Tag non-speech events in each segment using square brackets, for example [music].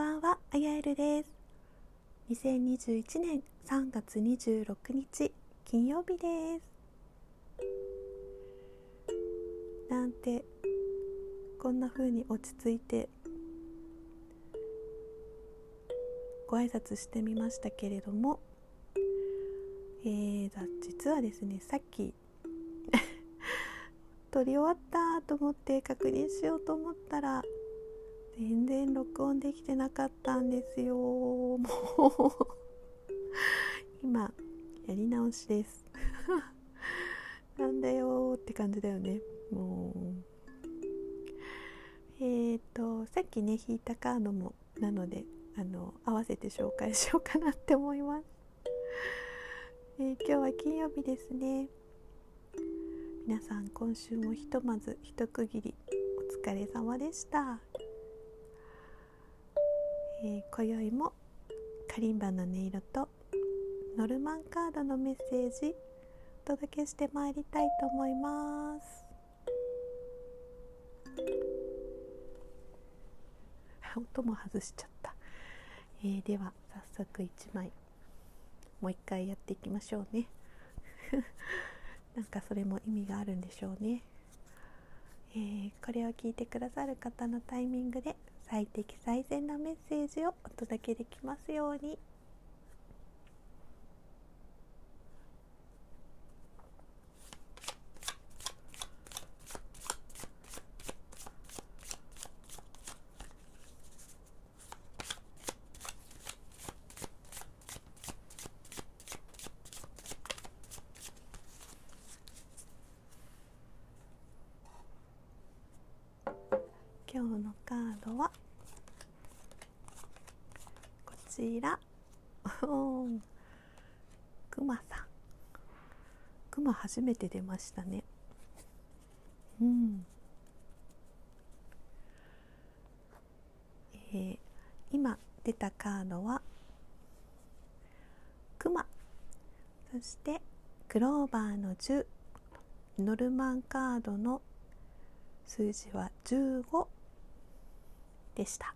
ばんは、あやえるです。2021年3月26日、金曜日です。なんて、こんな風に落ち着いて、ご挨拶してみましたけれども、えー、実はですね、さっき [laughs] 撮り終わったと思って確認しようと思ったら全然録音できてなかったんですよ。もう。今やり直しです。[laughs] なんだよって感じだよね。もう。えっ、ー、とさっきね引いたカードもなのであの合わせて紹介しようかなって思います、えー、今日は金曜日ですね。皆さん今週もひとまず一区切りお疲れ様でした。えー、今宵もカリンバの音色とノルマンカードのメッセージお届けしてまいりたいと思います。音も外しちゃった、えー、では早速1枚もう一回やっていきましょうね。[laughs] なんかそれも意味があるんでしょうね、えー、これを聞いてくださる方のタイミングで最適最善なメッセージをお届けできますように。今日のカードはこちら。[laughs] くまさん。くま初めて出ましたね。うん。えー、今出たカードはくまそしてクローバーの10ノルマンカードの数字は15でした。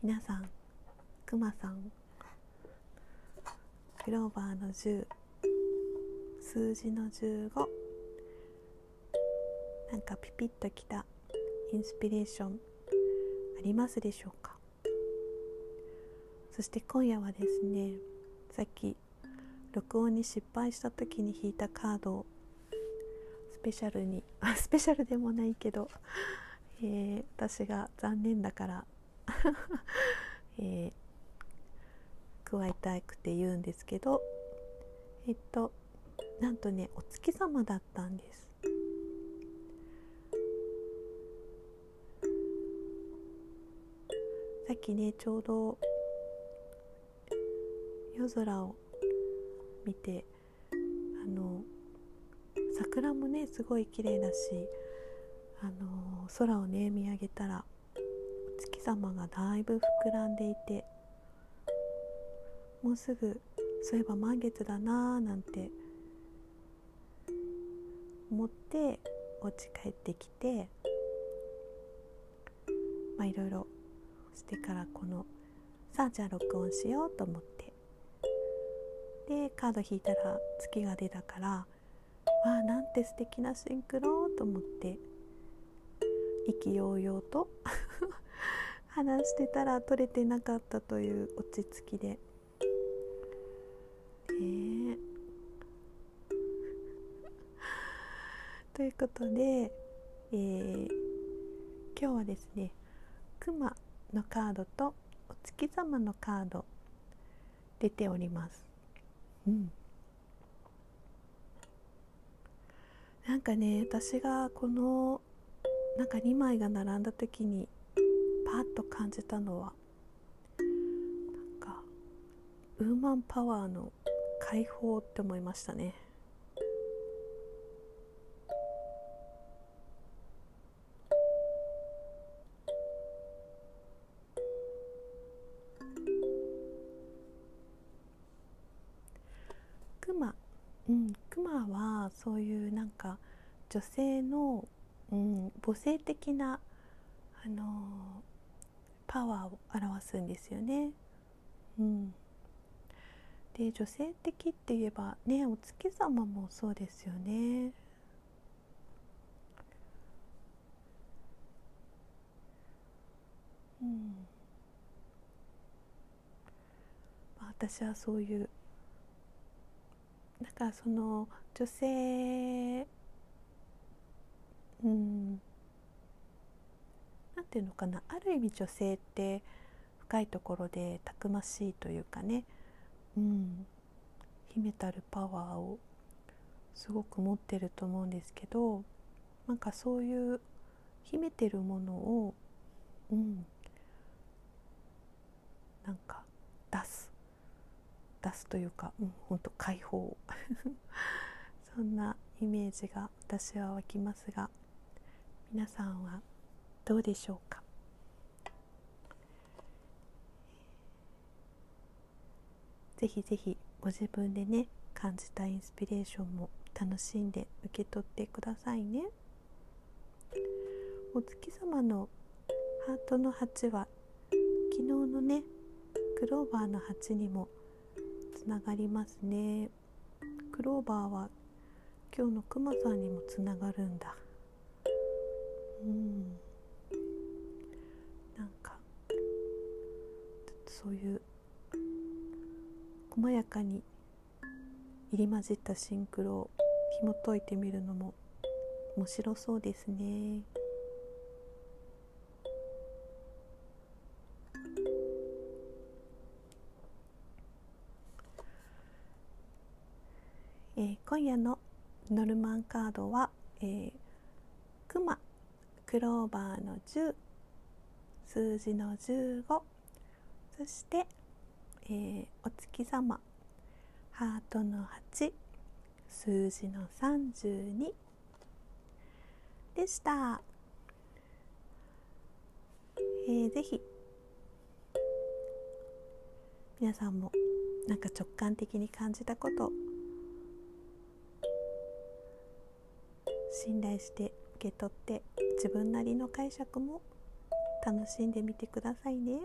皆さんくまさんクローバーの10数字の15なんかピピッときたインスピレーションありますでしょうか？そして今夜はですねさっき録音に失敗した時に引いたカードをスペシャルにあスペシャルでもないけどえー、私が残念だから、[laughs] えー、加えたくて言うんですけどえっとなんとねお月様だったんです。さっきねちょうど夜空を見てあの桜もねすごい綺麗だしあの空をね見上げたら月様がだいぶ膨らんでいてもうすぐそういえば満月だなーなんて思ってお家帰ってきてまあいろいろしてからこのさあじゃあ録音しようと思って。でカード引いたら月が出たからわあなんて素敵なシンクロと思って。意気揚々と [laughs] 話してたら取れてなかったという落ち着きで。えー、[laughs] ということで、えー、今日はですね熊のカードとお月様のカード出ております。うん、なんかね私がこのなんか2枚が並んだ時にパッと感じたのはなんかウーマンパワーの解放って思いましたね。クマうんクマはそういうなんか女性のうん、母性的な、あのパワーを表すんですよね。うん、で女性的って言えばねお月様もそうですよね。うん、私はそういうなんかその女性うん。なんていうのかな。ある意味女性って深いところでたくましいというかね、うん、秘めたるパワーをすごく持ってると思うんですけどなんかそういう秘めてるものを、うん、なんか出す。出すというか、うん、ほんと解放。[laughs] そんなイメージが私は湧きますが。皆さんはどうでしょうか？ぜひぜひご自分でね感じたインスピレーションも楽しんで受け取ってくださいね。お月様のハートの8は昨日のねクローバーの8にもつながりますね。クローバーは今日のクマさんにもつながるんだ。うんなんかそういう細やかに入り混じったシンクロを紐解いてみるのも面白そうですね。えー、今夜のノルマンカードは、えー、クローバーの10数字の15そして、えー、お月様。ハートの8数字の32でした、えー、ぜひ。皆さんもなんか直感的に感じたこと。信頼して受け取って自分なりの解釈も楽しんでみてくださいね。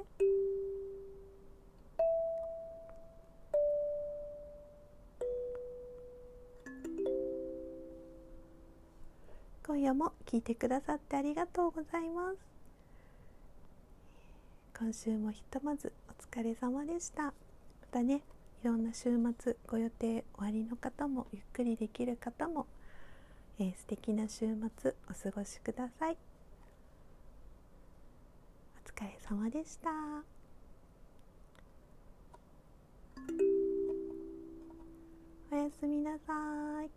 今夜も聞いてくださってありがとうございます。今週もひとまずお疲れ様でした。またね、いろんな週末ご予定終わりの方もゆっくりできる方もえー、素敵な週末お過ごしください。お疲れ様でした。おやすみなさい。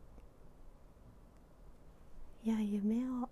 いや夢を。